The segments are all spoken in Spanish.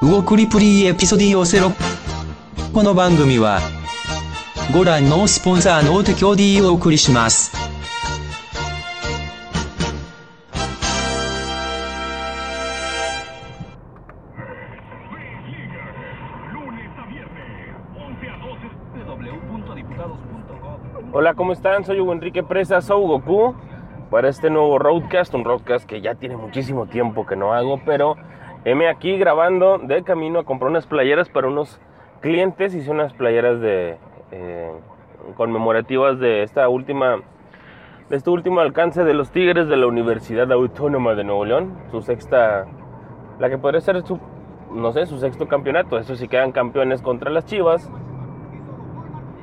魚クリプリエピソディオセロこの番組はご覧のスポンサーの提供でお送りします。 Hola, ¿cómo están? Soy Hugo Enrique Presa, soy Goku para este nuevo Roadcast, un Roadcast que ya tiene muchísimo tiempo que no hago, pero heme aquí grabando de camino a comprar unas playeras para unos clientes, hice unas playeras de eh, conmemorativas de esta última de este último alcance de los Tigres de la Universidad Autónoma de Nuevo León, su sexta, la que podría ser su, no sé, su sexto campeonato, eso si quedan campeones contra las Chivas,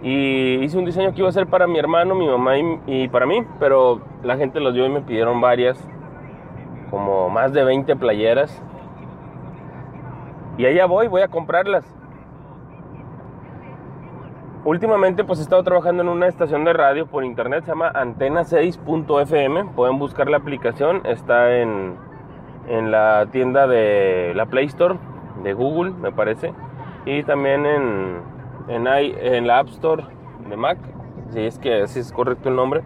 y hice un diseño que iba a ser para mi hermano, mi mamá y, y, para mí, pero la gente los dio y me pidieron varias, como más de 20 playeras. Y allá voy, voy a comprarlas. Últimamente pues he estado trabajando en una estación de radio por internet, se llama antena6.fm, pueden buscar la aplicación, está en, en la tienda de la Play Store de Google, me parece, y también en en, la App Store de Mac, si es que así es correcto el nombre.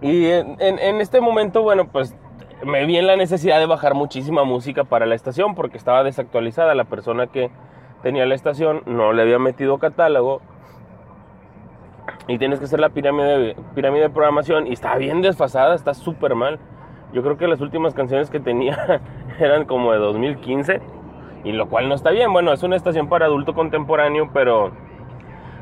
Y en, en, este momento, bueno, pues me vi en la necesidad de bajar muchísima música para la estación porque estaba desactualizada. La persona que tenía la estación no le había metido catálogo. Y tienes que hacer la pirámide, pirámide de programación y está bien desfasada, está súper mal. Yo creo que las últimas canciones que tenía eran como de 2015 y lo cual no está bien. Bueno, es una estación para adulto contemporáneo, pero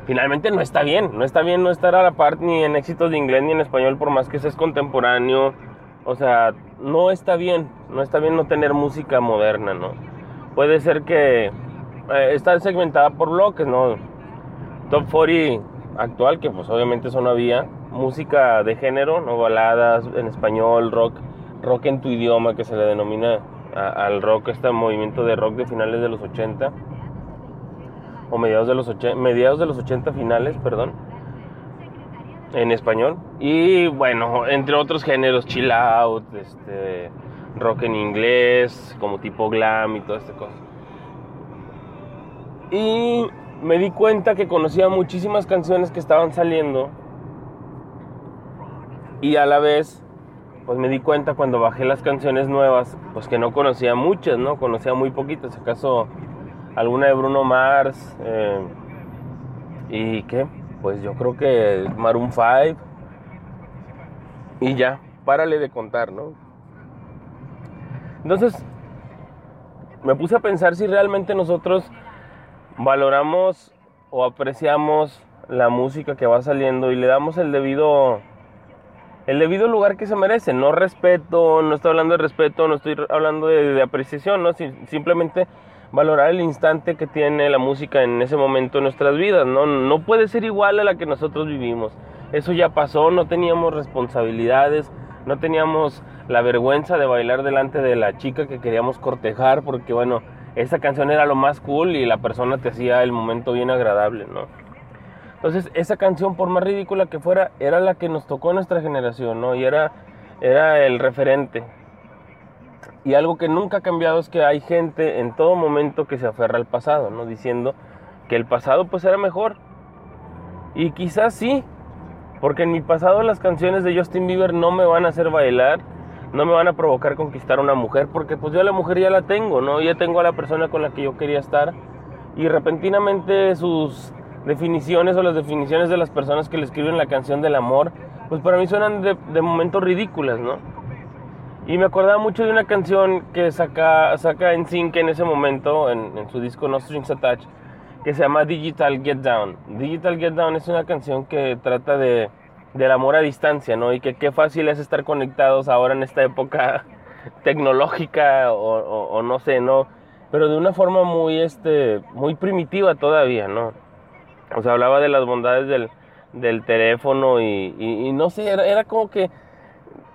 finalmente no está bien. No está bien no estar a la par ni en éxitos de inglés ni en español, por más que seas contemporáneo. O sea, no está bien. No está bien no tener música moderna, ¿no? Puede ser que eh, está segmentada por bloques, ¿no? Top 40 actual, que pues obviamente eso no había. Música de género, ¿no? Baladas en español, rock, rock en tu idioma, que se le denomina al rock, este movimiento de rock de finales de los 80 o mediados de los 80, mediados de los 80 finales, perdón, en español. Y bueno, entre otros géneros, chill out, este, rock en inglés, como tipo glam y toda esta cosa. Y me di cuenta que conocía muchísimas canciones que estaban saliendo y a la vez pues me di cuenta cuando bajé las canciones nuevas, pues que no conocía muchas, ¿no? Conocía muy poquitas, acaso alguna de Bruno Mars, eh, y qué, pues yo creo que Maroon 5, y ya, párale de contar, ¿no? Entonces, me puse a pensar si realmente nosotros valoramos o apreciamos la música que va saliendo y le damos el debido el debido lugar que se merece. No respeto, no estoy hablando de respeto, no estoy hablando de, de apreciación, ¿no? simplemente valorar el instante que tiene la música en ese momento en nuestras vidas, ¿no? No puede ser igual a la que nosotros vivimos. Eso ya pasó, no teníamos responsabilidades, no teníamos la vergüenza de bailar delante de la chica que queríamos cortejar porque, bueno, esa canción era lo más cool y la persona te hacía el momento bien agradable, ¿no? Entonces, esa canción, por más ridícula que fuera, era la que nos tocó a nuestra generación, ¿no? Y era, era el referente. Y algo que nunca ha cambiado es que hay gente en todo momento que se aferra al pasado, ¿no? Diciendo que el pasado pues era mejor. Y quizás sí, porque en mi pasado las canciones de Justin Bieber no me van a hacer bailar, no me van a provocar conquistar a una mujer, porque pues yo a la mujer ya la tengo, ¿no? Ya tengo a la persona con la que yo quería estar. Y repentinamente sus definiciones o las definiciones de las personas que le escriben la canción del amor, pues para mí suenan de, de momentos ridículas, ¿no? Y me acordaba mucho de una canción que saca, saca en Sync en ese momento, en, en, su disco No Strings Attached, que se llama Digital Get Down. Digital Get Down es una canción que trata de, del amor a distancia, ¿no? Y que qué fácil es estar conectados ahora en esta época tecnológica o, no sé, ¿no? Pero de una forma muy, este, muy primitiva todavía, ¿no? O sea, hablaba de las bondades del, del teléfono y, no sé, era, era como que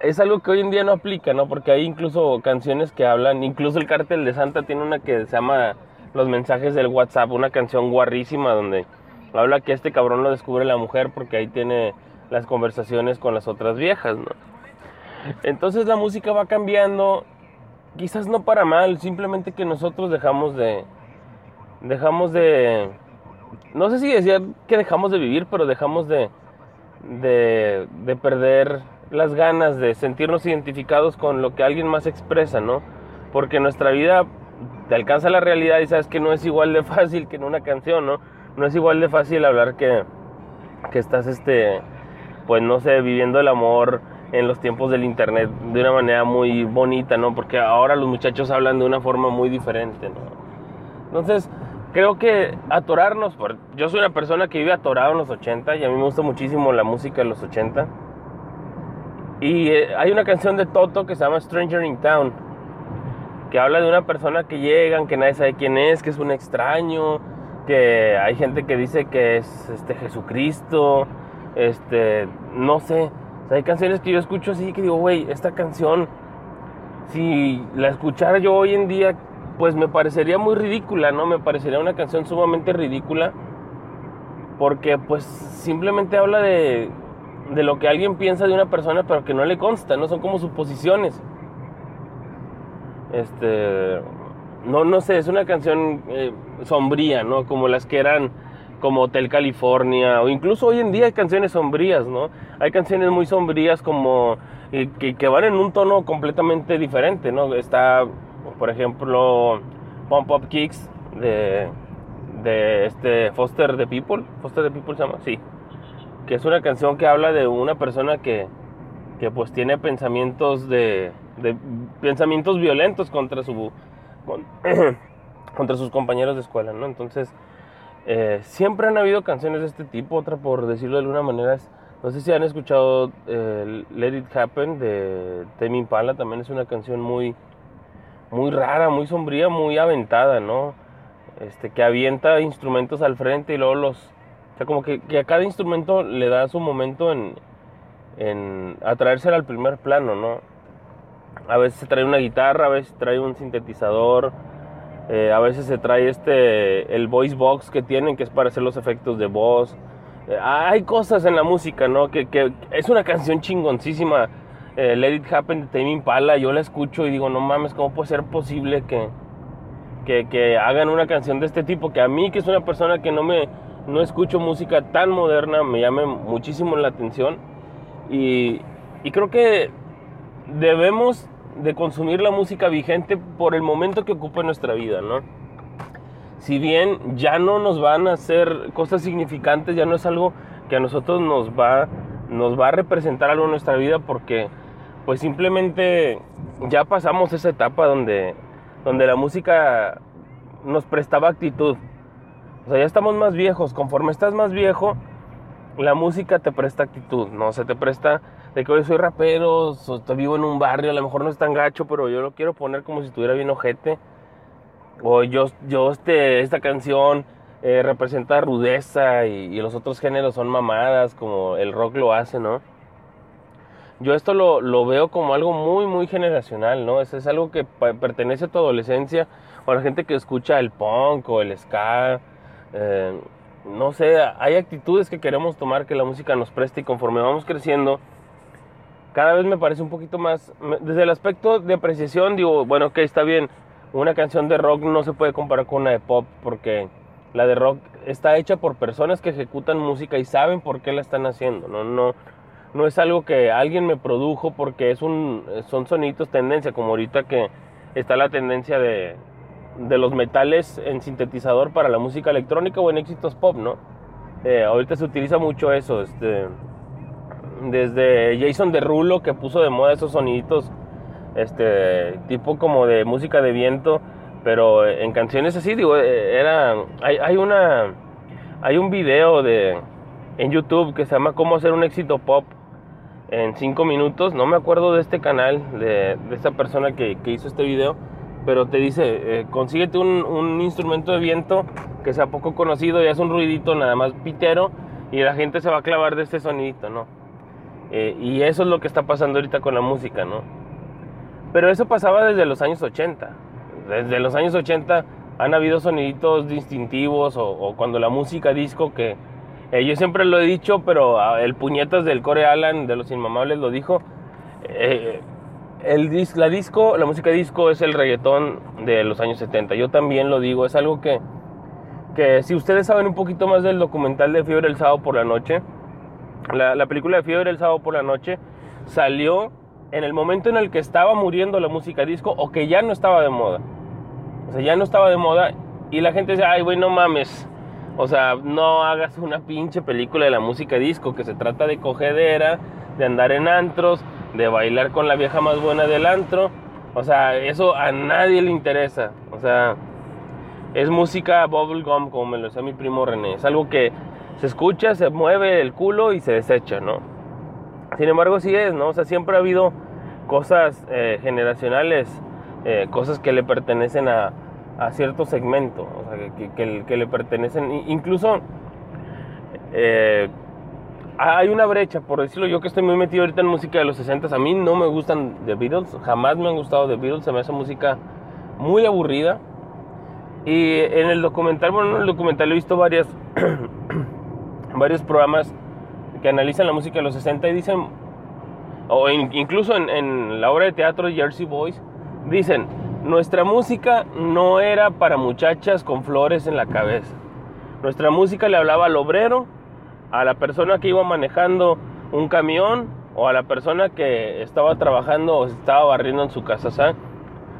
es algo que hoy en día no aplica, ¿no? Porque hay incluso canciones que hablan, incluso el cártel de Santa tiene una que se llama Los mensajes del WhatsApp, una canción guarrísima donde habla que este cabrón lo descubre la mujer porque ahí tiene las conversaciones con las otras viejas, ¿no? Entonces la música va cambiando, quizás no para mal, simplemente que nosotros dejamos de dejamos de no sé si decir que dejamos de vivir, pero dejamos de de, de perder las ganas de sentirnos identificados con lo que alguien más expresa, ¿no? Porque nuestra vida te alcanza la realidad y sabes que no es igual de fácil que en una canción, ¿no? No es igual de fácil hablar que, que estás, este, pues no sé, viviendo el amor en los tiempos del internet de una manera muy bonita, ¿no? Porque ahora los muchachos hablan de una forma muy diferente, ¿no? Entonces, creo que atorarnos, por, yo soy una persona que vive atorado en los 80 y a mí me gusta muchísimo la música de los 80 y eh, hay una canción de Toto que se llama Stranger in Town, que habla de una persona que llegan, que nadie sabe quién es, que es un extraño, que hay gente que dice que es este Jesucristo, este, no sé. hay canciones que yo escucho así que digo, güey, esta canción, si la escuchara yo hoy en día, pues me parecería muy ridícula, ¿no? Me parecería una canción sumamente ridícula. Porque pues simplemente habla de, de lo que alguien piensa de una persona pero que no le consta, no son como suposiciones. Este, no, no sé, es una canción eh, sombría, ¿no? Como las que eran como Hotel California, o incluso hoy en día hay canciones sombrías, ¿no? Hay canciones muy sombrías como eh, que, que, van en un tono completamente diferente, ¿no? Está, por ejemplo, Pump Up Kicks de, de este Foster the People, Foster the People se llama, sí, que es una canción que habla de una persona que, que pues tiene pensamientos de, pensamientos violentos contra su contra sus compañeros de escuela, ¿no? Entonces eh, siempre han habido canciones de este tipo, otra por decirlo de alguna manera no sé si han escuchado eh, Let It Happen de Temi Impala, también es una canción muy muy rara, muy sombría, muy aventada, ¿no? Este que avienta instrumentos al frente y luego los o sea, como que, a cada instrumento le da su momento en, en atraérsela al primer plano, ¿no? A veces se trae una guitarra, a veces trae un sintetizador, eh, a veces se trae este, el voice box que tienen, que es para hacer los efectos de voz. Eh, hay cosas en la música, ¿no? Que, que es una canción chingoncísima. Eh, Let It Happen de Tame Impala, yo la escucho y digo, no mames, ¿cómo puede ser posible que, que, que hagan una canción de este tipo? Que a mí, que es una persona que no me no escucho música tan moderna, me llame muchísimo la atención y, creo que debemos de consumir la música vigente por el momento que ocupa nuestra vida, ¿no? Si bien ya no nos van a hacer cosas significantes, ya no es algo que a nosotros nos va, nos va a representar algo en nuestra vida porque pues simplemente ya pasamos esa etapa donde, donde la música nos prestaba actitud, o sea, ya estamos más viejos. Conforme estás más viejo, la música te presta actitud, ¿no? Se te presta de que hoy soy rapero, vivo en un barrio, a lo mejor no es tan gacho, pero yo lo quiero poner como si estuviera bien ojete. O yo, yo este, esta canción eh, representa rudeza y, los otros géneros son mamadas, como el rock lo hace, ¿no? Yo esto lo, lo veo como algo muy, muy generacional, ¿no? Es algo que pertenece a tu adolescencia, o a la gente que escucha el punk o el ska eh, no sé, hay actitudes que queremos tomar que la música nos preste y conforme vamos creciendo, cada vez me parece un poquito más, desde el aspecto de apreciación, digo, bueno, que está bien, una canción de rock no se puede comparar con una de pop porque la de rock está hecha por personas que ejecutan música y saben por qué la están haciendo, no, no, no es algo que alguien me produjo porque es un, son sonidos tendencia, como ahorita que está la tendencia de, de los metales en sintetizador para la música electrónica o en éxitos pop, ¿no? Eh, ahorita se utiliza mucho eso, este, desde Jason Derulo que puso de moda esos soniditos, este, tipo como de música de viento, pero en canciones así, digo, eh, era, hay, hay una, hay un video de, en YouTube que se llama Cómo hacer un éxito pop, en 5 minutos. No me acuerdo de este canal, de, de esta persona que, que, hizo este video, pero te dice, eh, consíguete un, un, instrumento de viento que sea poco conocido y haz un ruidito nada más pitero y la gente se va a clavar de este sonidito, ¿no? Eh, y eso es lo que está pasando ahorita con la música, ¿no? Pero eso pasaba desde los años 80. Desde los años 80 han habido soniditos distintivos o, o cuando la música disco que eh, yo siempre lo he dicho, pero ah, el puñetas del Core Alan de los Inmamables lo dijo. Eh, el dis, la disco, la música disco es el reggaetón de los años 70. Yo también lo digo, es algo que, que si ustedes saben un poquito más del documental de Fiebre el sábado por la noche, la, la película de Fiebre el sábado por la noche salió en el momento en el que estaba muriendo la música disco o que ya no estaba de moda. O sea, ya no estaba de moda y la gente dice, ay, güey, no mames. O sea, no hagas una pinche película de la música disco, que se trata de cogedera, de andar en antros, de bailar con la vieja más buena del antro. O sea, eso a nadie le interesa. O sea, es música bubblegum, como me lo decía mi primo René. Es algo que se escucha, se mueve el culo y se desecha, ¿no? Sin embargo, sí es, ¿no? O sea, siempre ha habido cosas eh, generacionales, eh, cosas que le pertenecen a, a cierto segmento, o sea, que, que, le pertenecen, incluso eh, hay una brecha, por decirlo yo que estoy muy metido ahorita en música de los 60, a mí no me gustan The Beatles, jamás me han gustado The Beatles, se me hace música muy aburrida. Y en el documental, bueno, en el documental he visto varias, varios programas que analizan la música de los 60 y dicen, o incluso en, en la obra de teatro Jersey Boys, dicen, nuestra música no era para muchachas con flores en la cabeza. Nuestra música le hablaba al obrero, a la persona que iba manejando un camión o a la persona que estaba trabajando o estaba barriendo en su casa. ¿sabes?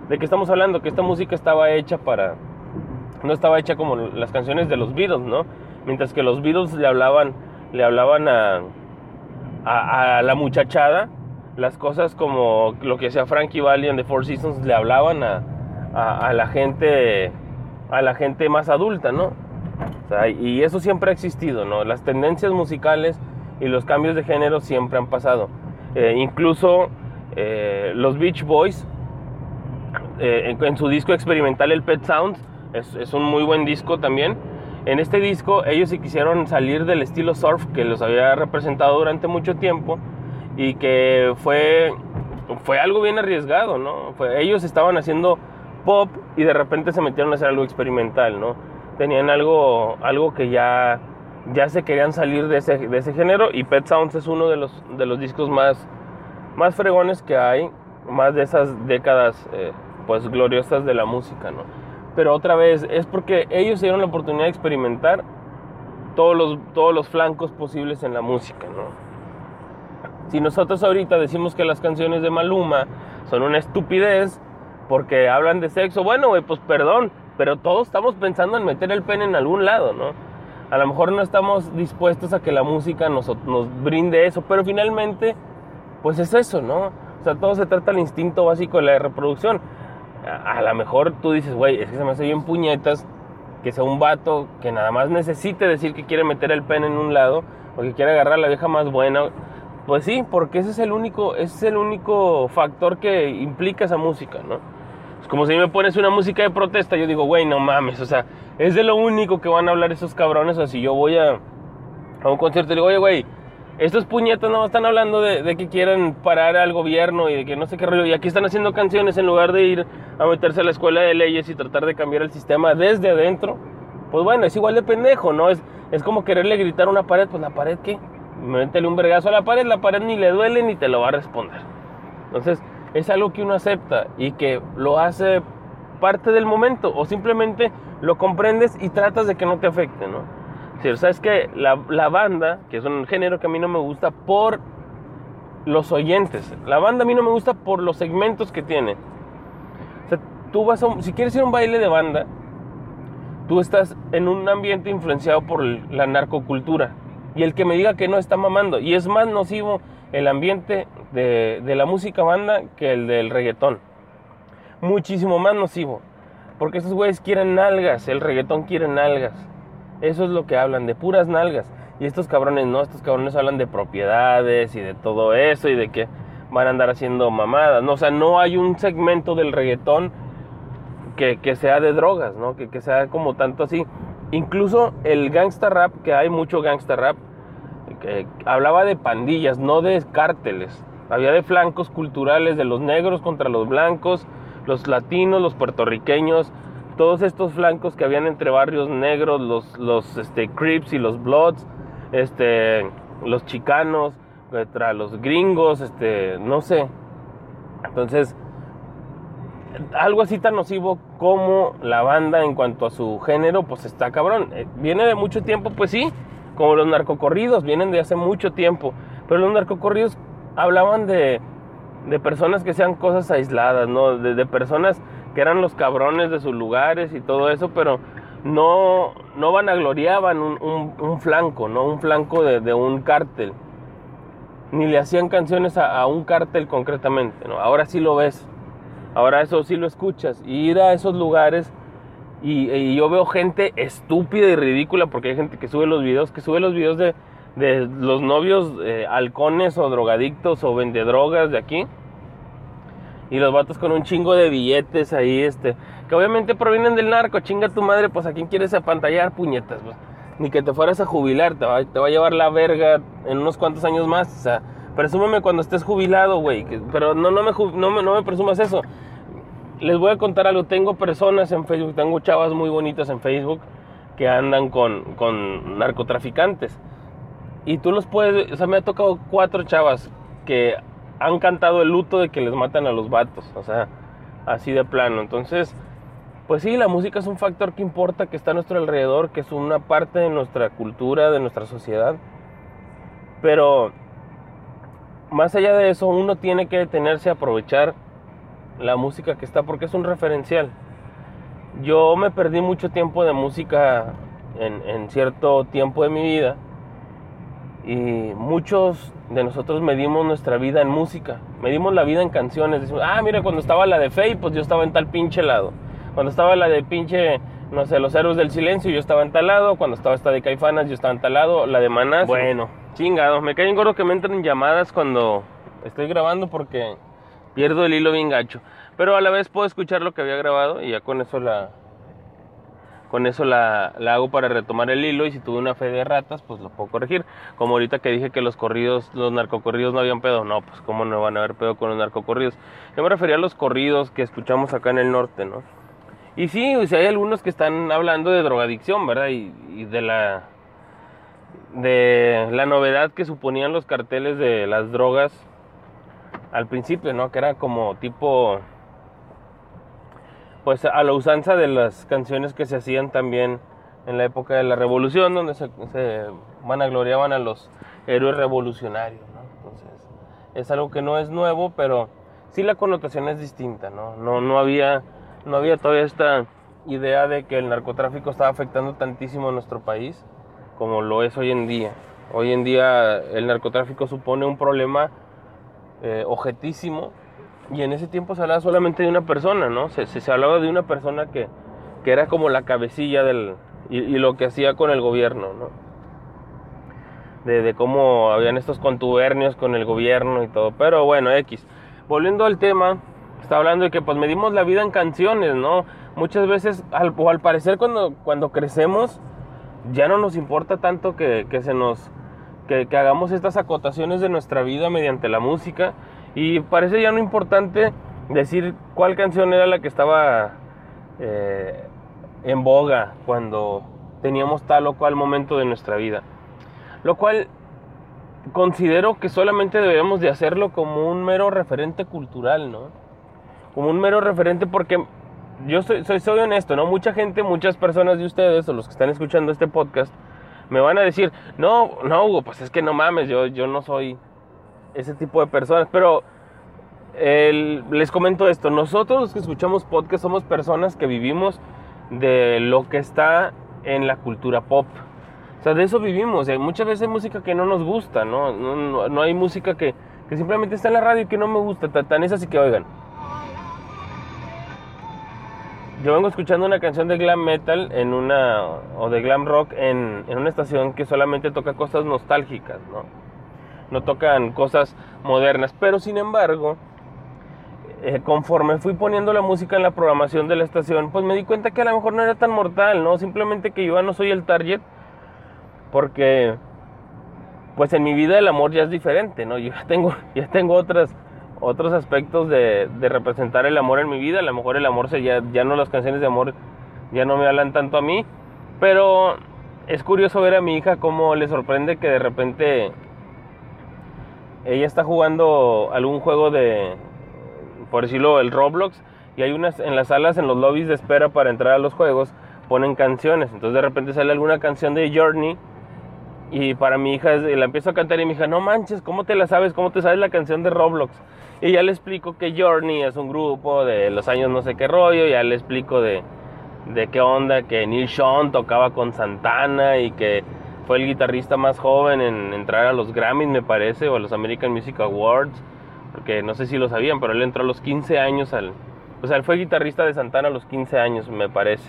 ¿De qué estamos hablando? Que esta música estaba hecha para... No estaba hecha como las canciones de los Beatles, ¿no? Mientras que los Beatles le hablaban, le hablaban a, la muchachada las cosas como lo que hacía Frankie Valli en The Four Seasons le hablaban a, a, la gente a la gente más adulta, ¿no? Y eso siempre ha existido, ¿no? Las tendencias musicales y los cambios de género siempre han pasado. Eh, incluso eh, los Beach Boys, eh, en, su disco experimental El Pet Sounds, es, es, un muy buen disco también. En este disco ellos se quisieron salir del estilo surf que los había representado durante mucho tiempo y que fue, fue algo bien arriesgado, ¿no? Fue, ellos estaban haciendo pop y de repente se metieron a hacer algo experimental, ¿no? Tenían algo, algo que ya, ya se querían salir de ese, de ese género y Pet Sounds es uno de los, de los discos más, más fregones que hay, más de esas décadas eh, pues gloriosas de la música, ¿no? Pero otra vez, es porque ellos se dieron la oportunidad de experimentar todos los, todos los flancos posibles en la música, ¿no? Si nosotros ahorita decimos que las canciones de Maluma son una estupidez porque hablan de sexo, bueno, pues perdón, pero todos estamos pensando en meter el pene en algún lado, ¿no? A lo mejor no estamos dispuestos a que la música nos, nos brinde eso, pero finalmente, pues es eso, ¿no? O sea, todo se trata del instinto básico de la reproducción. A, a lo mejor tú dices, güey, es que se me hace bien puñetas que sea un vato que nada más necesite decir que quiere meter el pene en un lado o que quiere agarrar a la vieja más buena pues sí, porque ese es el único, ese es el único factor que implica esa música, ¿no? Es como si me pones una música de protesta, yo digo, güey, no mames, o sea, es de lo único que van a hablar esos cabrones, o si yo voy a, a un concierto y digo, oye, güey, estos puñetas no están hablando de, de, que quieren parar al gobierno y de que no sé qué rollo, y aquí están haciendo canciones en lugar de ir a meterse a la escuela de leyes y tratar de cambiar el sistema desde adentro, pues bueno, es igual de pendejo, ¿no? Es, es como quererle gritar a una pared, pues la pared, ¿qué? métele un vergazo a la pared, la pared ni le duele ni te lo va a responder. Entonces, es algo que uno acepta y que lo hace parte del momento o simplemente lo comprendes y tratas de que no te afecte, ¿no? Si sabes que la, banda, que es un género que a mí no me gusta por los oyentes, la banda a mí no me gusta por los segmentos que tiene. O sea, tú vas a, si quieres ir a un baile de banda, tú estás en un ambiente influenciado por la narcocultura y el que me diga que no está mamando. Y es más nocivo el ambiente de, de la música banda que el del reggaetón. Muchísimo más nocivo. Porque esos güeyes quieren nalgas, el reggaetón quiere nalgas. Eso es lo que hablan, de puras nalgas. Y estos cabrones no, estos cabrones hablan de propiedades y de todo eso y de que van a andar haciendo mamadas, ¿no? O sea, no hay un segmento del reggaetón que, que sea de drogas, ¿no? Que, que sea como tanto así. Incluso el gangsta rap, que hay mucho gangsta rap, hablaba de pandillas, no de cárteles. Había de flancos culturales de los negros contra los blancos, los latinos, los puertorriqueños, todos estos flancos que habían entre barrios negros, los, los este, y los Bloods, este, los chicanos, contra los gringos, este, no sé. Entonces, algo así tan nocivo como la banda en cuanto a su género, pues está cabrón. Eh, Viene de mucho tiempo, pues sí, como los narcocorridos, vienen de hace mucho tiempo. Pero los narcocorridos hablaban de, de personas que sean cosas aisladas, ¿no? De, personas que eran los cabrones de sus lugares y todo eso, pero no, no vanagloriaban un, un, un flanco, ¿no? Un flanco de, un cártel. Ni le hacían canciones a, a, un cártel concretamente, ¿no? Ahora sí lo ves. Ahora eso sí lo escuchas. Y ir a esos lugares y, yo veo gente estúpida y ridícula porque hay gente que sube los videos, que sube los videos de, de los novios eh, halcones o drogadictos o vendedrogas de aquí y los vatos con un chingo de billetes ahí, este, que obviamente provienen del narco, chinga tu madre, pues a quién quieres apantallar, puñetas, pues? ni que te fueras a jubilar, te va, te va, a llevar la verga en unos cuantos años más, o sea, presúmame cuando estés jubilado, güey, pero no, no, me, no, me, no me presumas eso. Les voy a contar algo, tengo personas en Facebook, tengo chavas muy bonitas en Facebook que andan con, con narcotraficantes. Y tú los puedes, o sea, me ha tocado cuatro chavas que han cantado el luto de que les matan a los vatos, o sea, así de plano. Entonces, pues sí, la música es un factor que importa, que está a nuestro alrededor, que es una parte de nuestra cultura, de nuestra sociedad. Pero más allá de eso, uno tiene que detenerse a aprovechar la música que está porque es un referencial. Yo me perdí mucho tiempo de música en, en cierto tiempo de mi vida y muchos de nosotros medimos nuestra vida en música, medimos la vida en canciones. Decimos, ah, mira, cuando estaba la de Faye, pues yo estaba en tal pinche lado. Cuando estaba la de pinche, no sé, Los Héroes del Silencio, yo estaba en tal lado. Cuando estaba esta de Caifanas, yo estaba en tal lado. La de Manas, bueno, chingado. Me caen gordo que me entren llamadas cuando estoy grabando porque pierdo el hilo bien gacho. Pero a la vez puedo escuchar lo que había grabado y ya con eso la, con eso la, la, hago para retomar el hilo y si tuve una fe de ratas, pues lo puedo corregir. Como ahorita que dije que los corridos, los narcocorridos no habían pedo, no, pues cómo no van a haber pedo con los narcocorridos. Yo me refería a los corridos que escuchamos acá en el norte, ¿no? Y sí, o sea, hay algunos que están hablando de drogadicción, ¿verdad? Y, y de la de la novedad que suponían los carteles de las drogas al principio, ¿no? Que era como tipo pues a la usanza de las canciones que se hacían también en la época de la revolución, donde se, se vanagloriaban a los héroes revolucionarios. Entonces, es algo que no es nuevo, pero sí la connotación es distinta, ¿no? No, no, había, no había todavía esta idea de que el narcotráfico estaba afectando tantísimo a nuestro país como lo es hoy en día. Hoy en día el narcotráfico supone un problema eh, objetísimo y en ese tiempo se hablaba solamente de una persona, ¿no? Se, se, hablaba de una persona que, que, era como la cabecilla del... Y, lo que hacía con el gobierno, ¿no? De, cómo habían estos contubernios con el gobierno y todo. Pero bueno, X. Volviendo al tema, está hablando de que pues medimos la vida en canciones, ¿no? Muchas veces, al, o al parecer cuando, cuando crecemos, ya no nos importa tanto que, que se nos... Que, hagamos estas acotaciones de nuestra vida mediante la música y parece ya no importante decir cuál canción era la que estaba eh, en boga cuando teníamos tal o cual momento de nuestra vida. Lo cual considero que solamente deberíamos de hacerlo como un mero referente cultural, ¿no? Como un mero referente porque yo soy, soy, soy honesto, ¿no? Mucha gente, muchas personas de ustedes o los que están escuchando este podcast me van a decir, no, no, Hugo, pues es que no mames, yo, yo no soy ese tipo de personas. Pero el, les comento esto, nosotros los que escuchamos podcast somos personas que vivimos de lo que está en la cultura pop. O sea, de eso vivimos. Muchas veces hay música que no nos gusta, ¿no? No, no, no hay música que, que, simplemente está en la radio y que no me gusta. Tan es así que oigan. Yo vengo escuchando una canción de glam metal en una o de glam rock en, en una estación que solamente toca cosas nostálgicas, ¿no? No tocan cosas modernas, pero sin embargo, eh, conforme fui poniendo la música en la programación de la estación, pues me di cuenta que a lo mejor no era tan mortal, ¿no? Simplemente que yo no soy el target, porque pues en mi vida el amor ya es diferente, ¿no? Yo ya tengo, ya tengo otras, otros aspectos de, de representar el amor en mi vida, a lo mejor el amor se, ya, ya no las canciones de amor ya no me hablan tanto a mí, pero es curioso ver a mi hija cómo le sorprende que de repente ella está jugando algún juego de, por decirlo, el Roblox, y hay unas en las salas, en los lobbies de espera para entrar a los juegos, ponen canciones. Entonces de repente sale alguna canción de Journey, y para mi hija la empiezo a cantar y mi hija, no manches, ¿cómo te la sabes? ¿Cómo te sabes la canción de Roblox? Y ya le explico que Journey es un grupo de los años no sé qué rollo, ya le explico de, de qué onda, que Neil Sean tocaba con Santana y que fue el guitarrista más joven en entrar a los Grammys, me parece, o a los American Music Awards, porque no sé si lo sabían, pero él entró a los 15 años al... O sea, él fue guitarrista de Santana a los 15 años, me parece.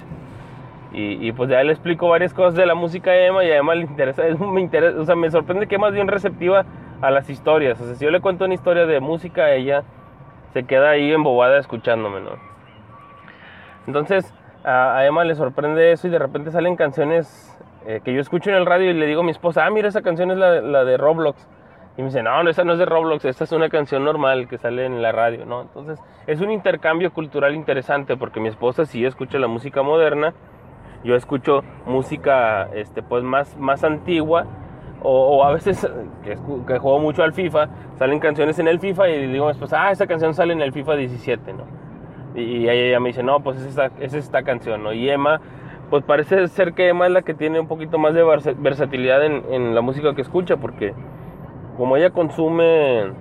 Y, y pues ya le explico varias cosas de la música de Emma y además le interesa, es, me interesa, o sea, me sorprende que es más bien receptiva a las historias. O sea, si yo le cuento una historia de música a ella, se queda ahí embobada escuchándome, ¿no? Entonces, a, a Emma le sorprende eso y de repente salen canciones eh, que yo escucho en el radio y le digo a mi esposa, ah, mira, esa canción es la, la de Roblox. Y me dice, no, no, esa no es de Roblox, esta es una canción normal que sale en la radio, ¿no? Entonces, es un intercambio cultural interesante porque mi esposa sí escucha la música moderna, yo escucho música, este, pues, más, más antigua, o, a veces, que, juego mucho al FIFA, salen canciones en el FIFA y digo esposa, ah, esa canción sale en el FIFA 17, ¿no? Y, y ella me dice, no, pues es esta, es esta canción, ¿no? Y Emma, pues parece ser que Emma es la que tiene un poquito más de versa- versatilidad en, en la música que escucha, porque como ella consume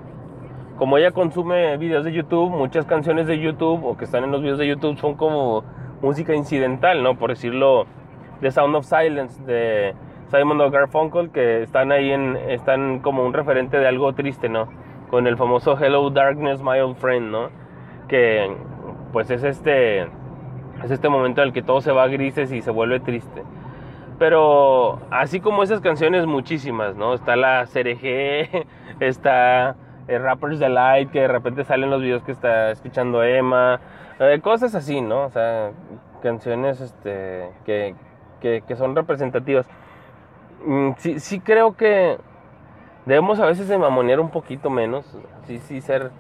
como ella consume videos de YouTube, muchas canciones de YouTube o que están en los videos de YouTube son como música incidental, ¿no? Por decirlo, The Sound of Silence de Simon Garfunkel que están ahí en están como un referente de algo triste, ¿no? Con el famoso Hello Darkness My Old Friend, ¿no? Que pues es este es este momento en el que todo se va a grises y se vuelve triste. Pero así como esas canciones, muchísimas, ¿no? Está la CRG, está el Rapper's Delight, que de repente salen los videos que está escuchando Emma, eh, cosas así, ¿no? O sea, canciones este, que, que, que son representativas. Mm, Sí, sí creo que debemos a veces de mamonear un poquito menos, sí, sí ser...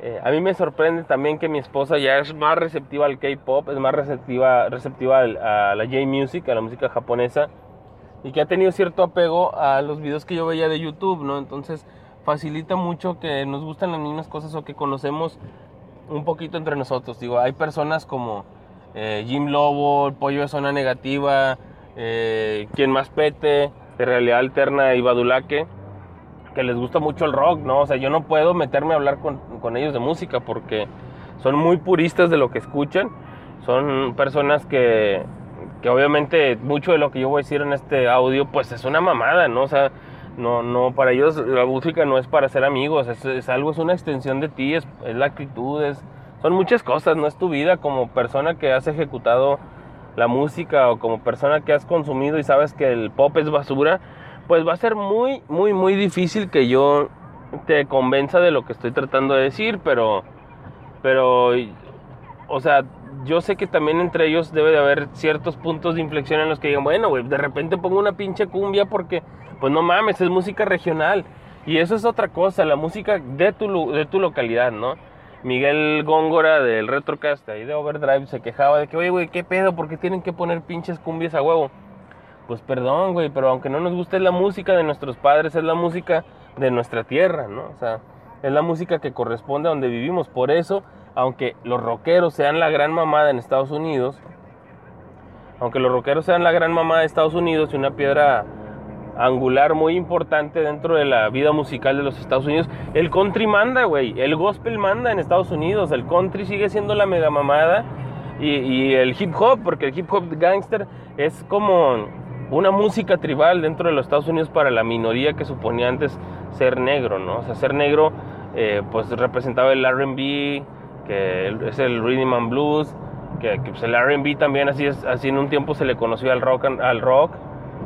eh, a mí me sorprende también que mi esposa ya es más receptiva al K-pop, es más receptiva, receptiva a la J-music, a la música japonesa, y que ha tenido cierto apego a los videos que yo veía de YouTube, ¿no? Entonces facilita mucho que nos gustan las mismas cosas o que conocemos un poquito entre nosotros. Digo, hay personas como eh, Jim Lobo, Pollo de Zona Negativa, eh, quien más pete, de Realidad Alterna y Badulaque, que les gusta mucho el rock, ¿no? O sea, yo no puedo meterme a hablar con, con ellos de música porque son muy puristas de lo que escuchan. Son personas que, que obviamente mucho de lo que yo voy a decir en este audio, pues es una mamada, ¿no? O sea, no, no, para ellos la música no es para ser amigos, es, algo, es una extensión de ti, es, es la actitud, es, son muchas cosas, no es tu vida como persona que has ejecutado la música o como persona que has consumido y sabes que el pop es basura, pues va a ser muy, muy, muy difícil que yo te convenza de lo que estoy tratando de decir, pero, pero, o sea, yo sé que también entre ellos debe de haber ciertos puntos de inflexión en los que digan, bueno, güey, de repente pongo una pinche cumbia porque, pues no mames, es música regional. Y eso es otra cosa, la música de tu, de tu localidad, ¿no? Miguel Góngora del Retrocast, ahí de Overdrive, se quejaba de que, oye, güey, ¿qué pedo? ¿Por qué tienen que poner pinches cumbias a huevo? Pues perdón, güey, pero aunque no nos guste la música de nuestros padres, es la música de nuestra tierra, ¿no? O sea, es la música que corresponde a donde vivimos. Por eso, aunque los rockeros sean la gran mamada en Estados Unidos, aunque los rockeros sean la gran mamada de Estados Unidos y una piedra angular muy importante dentro de la vida musical de los Estados Unidos, el country manda, güey, el gospel manda en Estados Unidos, el country sigue siendo la mega mamada y, el hip hop, porque el hip hop gangster es como una música tribal dentro de los Estados Unidos para la minoría que suponía antes ser negro, ¿no? O sea, ser negro eh, pues representaba el R&B, que es el rhythm and blues, que, que, pues, el R&B también así es, así en un tiempo se le conoció al rock, al rock,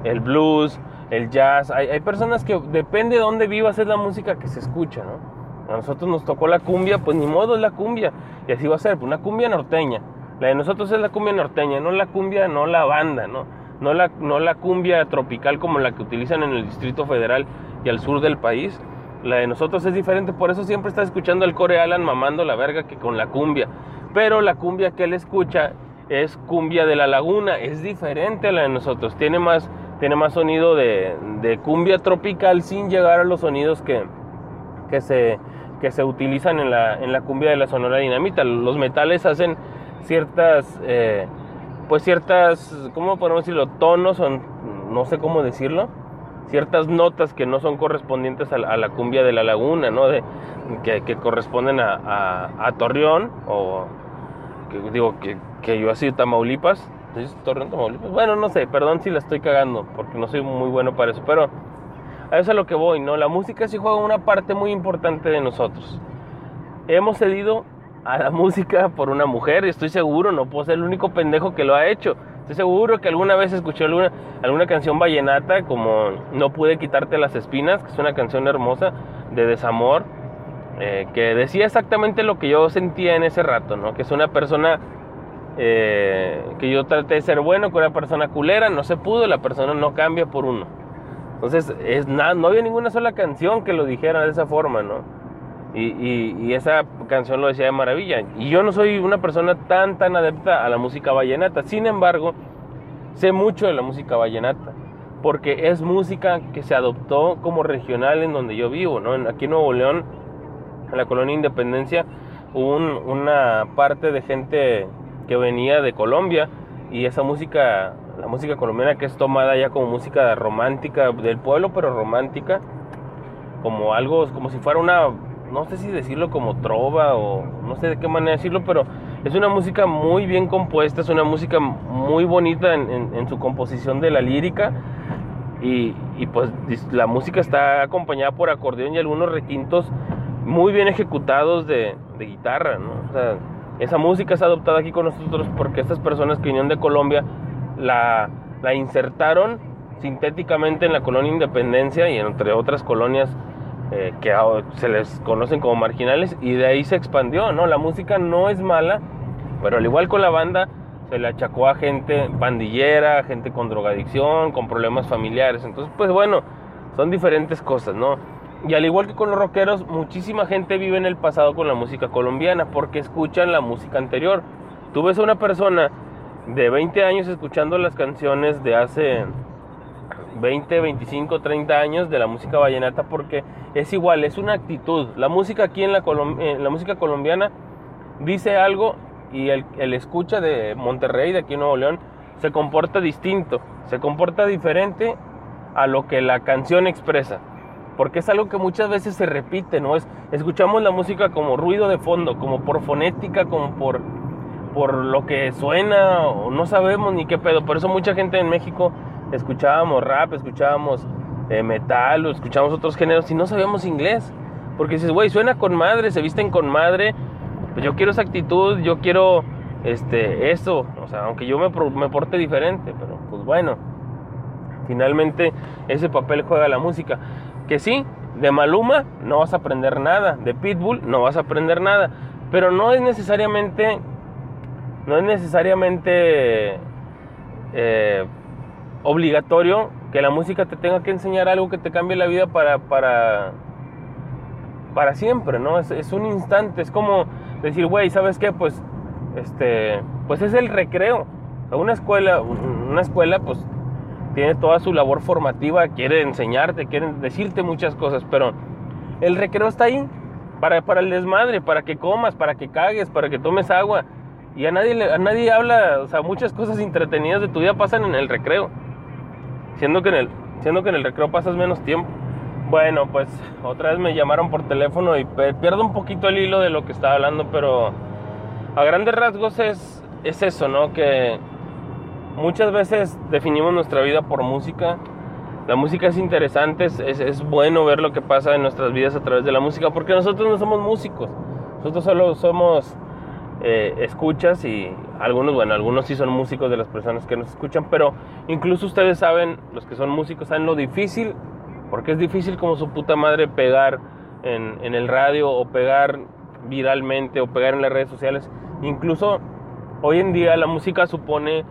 el blues, el jazz. Hay, hay personas que depende de dónde vivas es la música que se escucha, ¿no? A nosotros nos tocó la cumbia, pues ni modo es la cumbia y así va a ser, pues una cumbia norteña. La de nosotros es la cumbia norteña, no la cumbia, no la banda, ¿no? No la, no la cumbia tropical como la que utilizan en el Distrito Federal y al sur del país. La de nosotros es diferente, por eso siempre está escuchando al Core Alan mamando la verga que con la cumbia. Pero la cumbia que él escucha es cumbia de la laguna, es diferente a la de nosotros. Tiene más, tiene más sonido de, de cumbia tropical sin llegar a los sonidos que, que, se, que se utilizan en la, en la cumbia de la Sonora Dinamita. Los metales hacen ciertas, eh, pues ciertas, ¿cómo podemos decirlo? Tonos, o no sé cómo decirlo, ciertas notas que no son correspondientes a la, cumbia de la laguna, ¿no? De, que, corresponden a, Torreón, o que digo que, yo así, Tamaulipas. ¿Es Torreón, Tamaulipas? Bueno, no sé, perdón si la estoy cagando, porque no soy muy bueno para eso, pero a eso es a lo que voy, ¿no? La música sí juega una parte muy importante de nosotros. Hemos cedido a la música por una mujer, y estoy seguro, no puedo ser el único pendejo que lo ha hecho. Estoy seguro que alguna vez escuché alguna, alguna canción vallenata como No pude quitarte las espinas, que es una canción hermosa de desamor, eh, que decía exactamente lo que yo sentía en ese rato, ¿no? Que es una persona eh, que yo traté de ser bueno con una persona culera, no se pudo, la persona no cambia por uno. Entonces, es nada, no había ninguna sola canción que lo dijera de esa forma, ¿no? Y, y, y, esa canción lo decía de maravilla. Y yo no soy una persona tan, tan adepta a la música vallenata. Sin embargo, sé mucho de la música vallenata. Porque es música que se adoptó como regional en donde yo vivo, ¿no? Aquí en Nuevo León, en la colonia Independencia, hubo un, una parte de gente que venía de Colombia. Y esa música, la música colombiana que es tomada ya como música romántica del pueblo, pero romántica, como algo, como si fuera una no sé si decirlo como trova o no sé de qué manera decirlo, pero es una música muy bien compuesta, es una música muy bonita en, su composición de la lírica. Y, pues la música está acompañada por acordeón y algunos requintos muy bien ejecutados de, guitarra, esa música es adoptada aquí con nosotros porque estas personas que vinieron de Colombia la, la insertaron sintéticamente en la colonia Independencia y entre otras colonias eh, que se les conocen como marginales y de ahí se expandió, ¿no? La música no es mala, pero al igual con la banda se le achacó a gente pandillera, gente con drogadicción, con problemas familiares. Entonces, pues bueno, son diferentes cosas, ¿no? Y al igual que con los rockeros, muchísima gente vive en el pasado con la música colombiana porque escuchan la música anterior. Tú ves a una persona de 20 años escuchando las canciones de hace 20, 25, 30 años de la música vallenata porque es igual, es una actitud. La música aquí en la, en la música colombiana dice algo y el, el, escucha de Monterrey, de aquí en Nuevo León, se comporta distinto, se comporta diferente a lo que la canción expresa. Porque es algo que muchas veces se repite, ¿no? Es, escuchamos la música como ruido de fondo, como por fonética, como por, por lo que suena, o no sabemos ni qué pedo. Por eso mucha gente en México escuchábamos rap, escuchábamos eh, metal o escuchábamos otros géneros y no sabíamos inglés. Porque dices, güey, suena con madre, se visten con madre, pues yo quiero esa actitud, yo quiero este, eso, o sea, aunque yo me, me porte diferente, pero pues bueno, finalmente ese papel juega la música. Que sí, de Maluma no vas a aprender nada, de Pitbull no vas a aprender nada, pero no es necesariamente, no es necesariamente eh, obligatorio que la música te tenga que enseñar algo que te cambie la vida para, para, para siempre, ¿no? Es, un instante, es como decir, güey, ¿sabes qué? Pues, este, pues es el recreo. Una escuela, una escuela, pues, tiene toda su labor formativa, quiere enseñarte, quiere decirte muchas cosas, pero el recreo está ahí para, para el desmadre, para que comas, para que cagues, para que tomes agua. Y a nadie, a nadie habla, o sea, muchas cosas entretenidas de tu vida pasan en el recreo siendo que en el, siendo que en el recreo pasas menos tiempo. Bueno, pues otra vez me llamaron por teléfono y pierdo un poquito el hilo de lo que estaba hablando, pero a grandes rasgos es, es eso, ¿no? Que muchas veces definimos nuestra vida por música. La música es interesante, es, es, bueno ver lo que pasa en nuestras vidas a través de la música, porque nosotros no somos músicos, nosotros solo somos eh, escuchas y algunos, bueno, algunos sí son músicos de las personas que nos escuchan, pero incluso ustedes saben, los que son músicos, saben lo difícil, porque es difícil como su puta madre pegar en, en el radio o pegar viralmente o pegar en las redes sociales. Incluso hoy en día la música supone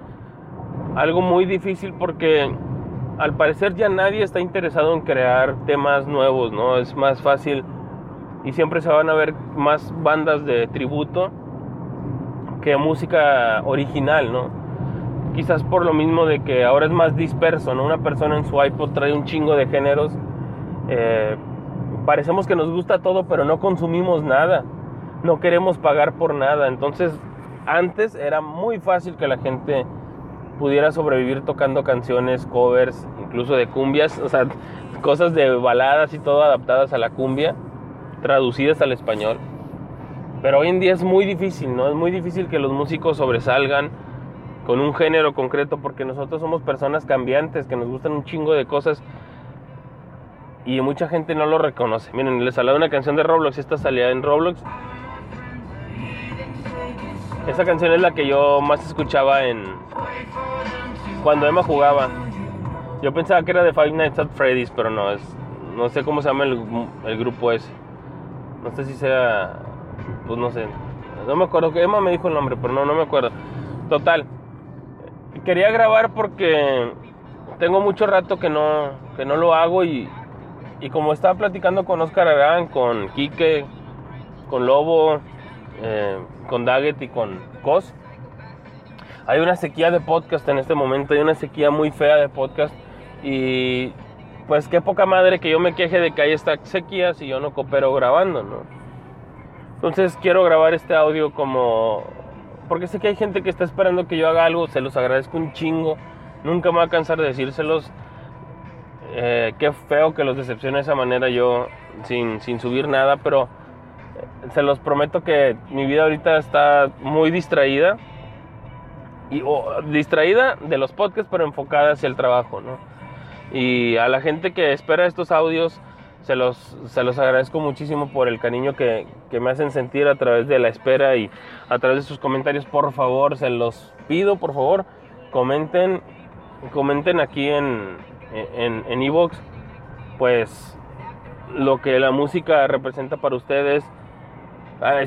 algo muy difícil porque al parecer ya nadie está interesado en crear temas nuevos, ¿no? Es más fácil y siempre se van a ver más bandas de tributo que música original, ¿no? Quizás por lo mismo de que ahora es más disperso, ¿no? Una persona en su iPod trae un chingo de géneros. Eh, parecemos que nos gusta todo, pero no consumimos nada. No queremos pagar por nada. Entonces, antes era muy fácil que la gente pudiera sobrevivir tocando canciones, covers, incluso de cumbias, cosas de baladas y todo adaptadas a la cumbia, traducidas al español. Pero hoy en día es muy difícil, ¿no? Es muy difícil que los músicos sobresalgan con un género concreto porque nosotros somos personas cambiantes, que nos gustan un chingo de cosas y mucha gente no lo reconoce. Miren, les hablaba una canción de Roblox, esta salía en Roblox. Esa canción es la que yo más escuchaba en cuando Emma jugaba. Yo pensaba que era de Five Nights at Freddy's, pero no, es no sé cómo se llama el, el grupo ese. No sé si sea pues no sé. No me acuerdo Emma me dijo el nombre, pero no, no me acuerdo. Total. Quería grabar porque tengo mucho rato que no, que no lo hago y, y como estaba platicando con Oscar Arán, con Quique, con Lobo, eh, con Daggett y con Cos, hay una sequía de podcast en este momento, hay una sequía muy fea de podcast y pues qué poca madre que yo me queje de que hay esta sequía si yo no coopero grabando, ¿no? Entonces quiero grabar este audio como... Porque sé que hay gente que está esperando que yo haga algo, se los agradezco un chingo. Nunca me voy a cansar de decírselos. Eh, qué feo que los decepcione de esa manera yo sin, sin subir nada, pero eh, se los prometo que mi vida ahorita está muy distraída. Y, distraída de los podcasts, pero enfocada hacia el trabajo, ¿no? Y a la gente que espera estos audios, se los, se los agradezco muchísimo por el cariño que, que, me hacen sentir a través de la espera y a través de sus comentarios. Por favor, se los pido, por favor, comenten, comenten aquí en en en Evox, pues lo que la música representa para ustedes.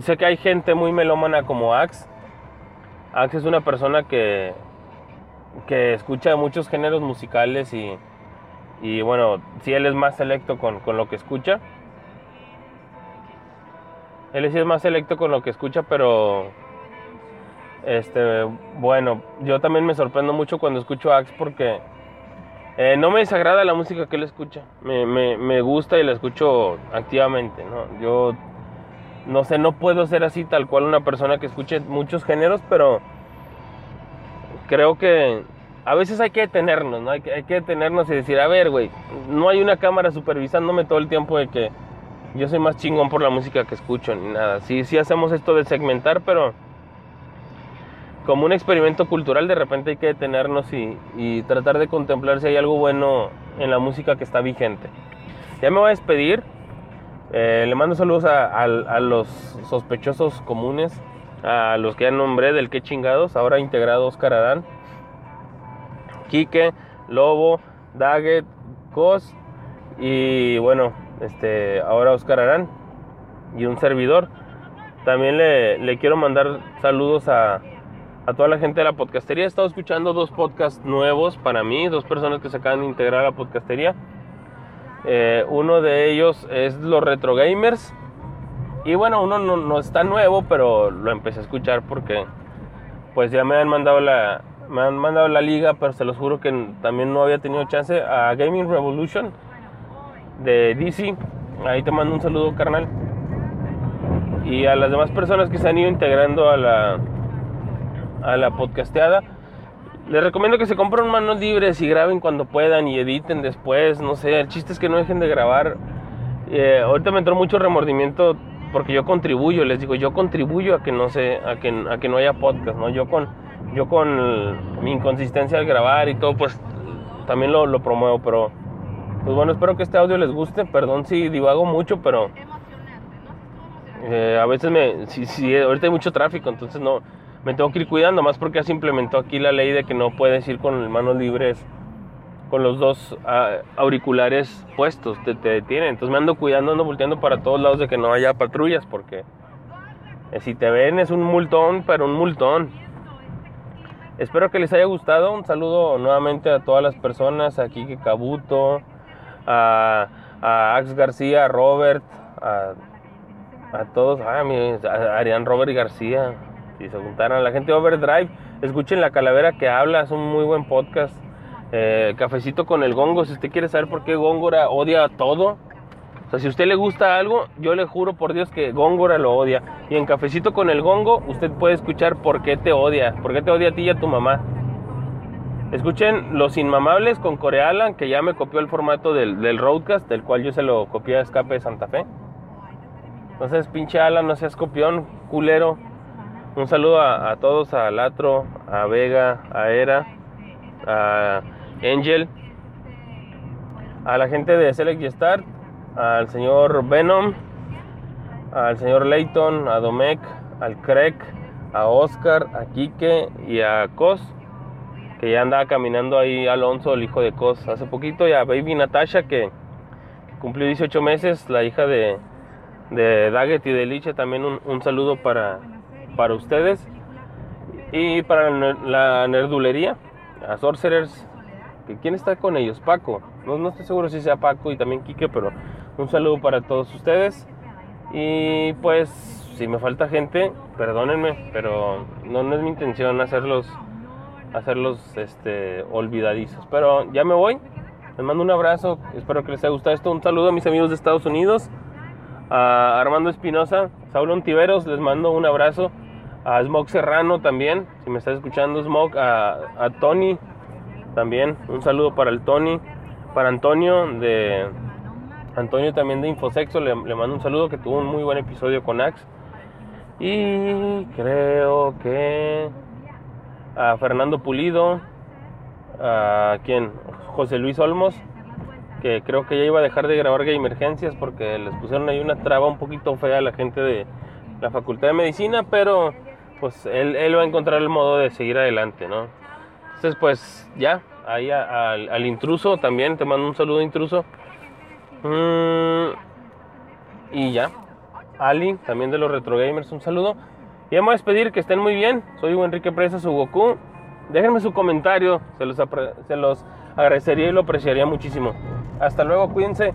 Sé que hay gente muy melómana como Axe. Axe es una persona que, que escucha muchos géneros musicales y y bueno, si él es más selecto con, con lo que escucha. Él sí es más selecto con lo que escucha, pero este, bueno, yo también me sorprendo mucho cuando escucho a Axe porque eh, no me desagrada la música que él escucha. Me, me, me, gusta y la escucho activamente, ¿no? Yo no sé, no puedo ser así tal cual una persona que escuche muchos géneros, pero creo que a veces hay que detenernos, ¿no? Hay que, hay que detenernos y decir, a ver, güey, no hay una cámara supervisándome todo el tiempo de que yo soy más chingón por la música que escucho ni nada. Sí, sí hacemos esto de segmentar, pero como un experimento cultural de repente hay que detenernos y, y tratar de contemplar si hay algo bueno en la música que está vigente. Ya me voy a despedir. Eh, le mando saludos a, a, a, los sospechosos comunes, a los que ya nombré del que chingados, ahora integrado Oscar Adán. Quique, Lobo, Daggett, Cos y bueno, este, ahora Oscar Arán y un servidor. También le, le quiero mandar saludos a, a, toda la gente de la podcastería. He estado escuchando dos podcasts nuevos para mí, dos personas que se acaban de integrar a la podcastería. Eh, uno de ellos es los Retro Gamers. Y bueno, uno no, no está nuevo, pero lo empecé a escuchar porque pues ya me han mandado la, me han mandado la liga, pero se los juro que también no había tenido chance. A Gaming Revolution de DC. Ahí te mando un saludo, carnal. Y a las demás personas que se han ido integrando a la, a la podcasteada. Les recomiendo que se compren manos libres y graben cuando puedan y editen después. No sé, el chiste es que no dejen de grabar. Eh, ahorita me entró mucho remordimiento porque yo contribuyo. Les digo, yo contribuyo a que no, se, a que, a que no haya podcast. ¿no? Yo con yo con mi inconsistencia al grabar y todo, pues también lo, lo, promuevo, pero pues bueno, espero que este audio les guste, perdón si divago mucho, pero Eh, a veces me, si, si ahorita hay mucho tráfico, entonces no, me tengo que ir cuidando, más porque ya se implementó aquí la ley de que no puedes ir con manos libres, con los dos ah, auriculares puestos, te, te detienen. Entonces me ando cuidando, ando volteando para todos lados de que no haya patrullas, porque eh, si te ven es un multón, pero un multón. Espero que les haya gustado. Un saludo nuevamente a todas las personas, a Kike Cabuto, a, a Ax García, a Robert, a, a todos, a, mi, a Arián Robert García, si se juntaran a la gente de Overdrive, escuchen La Calavera que habla, es un muy buen podcast. Eh, cafecito con el Gongo, si usted quiere saber por qué Góngora odia todo. O sea, si usted le gusta algo, yo le juro por Dios que Góngora lo odia. Y en Cafecito con el Gongo, usted puede escuchar por qué te odia, por qué te odia a ti y a tu mamá. Escuchen Los Inmamables con Corealan, que ya me copió el formato del, Roadcast, del cual yo se lo copié a Escape de Santa Fe. Entonces, pinche Alan, no seas copión, culero. Un saludo a, a todos, a Latro, a Vega, a Era, a Angel, a la gente de Select y Start, al señor Venom, al señor Layton, a Domecq, al Craig, a Oscar, a Quique y a Cos, que ya andaba caminando ahí Alonso, el hijo de Cos, hace poquito, y a Baby Natasha, que, cumplió 18 meses, la hija de, de Daggett y de Liche, también un, un saludo para, para ustedes. Y para la, la nerdulería, a Sorcerers, que quién está con ellos, Paco. No, no estoy seguro si sea Paco y también Quique, pero un saludo para todos ustedes. Y pues, si me falta gente, perdónenme, pero no, es mi intención hacerlos, hacerlos este, olvidadizos. Pero ya me voy. Les mando un abrazo. Espero que les haya gustado esto. Un saludo a mis amigos de Estados Unidos. A Armando Espinosa, Saulo Ontiveros, les mando un abrazo. A Smog Serrano también, si me estás escuchando, Smog. A, a Tony también, un saludo para el Tony. Para Antonio de Antonio también de Infosexo, le, le, mando un saludo que tuvo un muy buen episodio con Axe. Y creo que a Fernando Pulido, a quien, José Luis Olmos, que creo que ya iba a dejar de grabar Gay Emergencias porque les pusieron ahí una traba un poquito fea a la gente de la Facultad de Medicina, pero pues él, él va a encontrar el modo de seguir adelante, ¿no? Entonces pues ya, ahí al intruso también, te mando un saludo intruso. Mm, y ya. Ali, también de los Retro Gamers, un saludo. Y vamos a despedir, que estén muy bien. Soy Enrique Presa, su Goku. Déjenme su comentario, se los, se los agradecería y lo apreciaría muchísimo. Hasta luego, cuídense.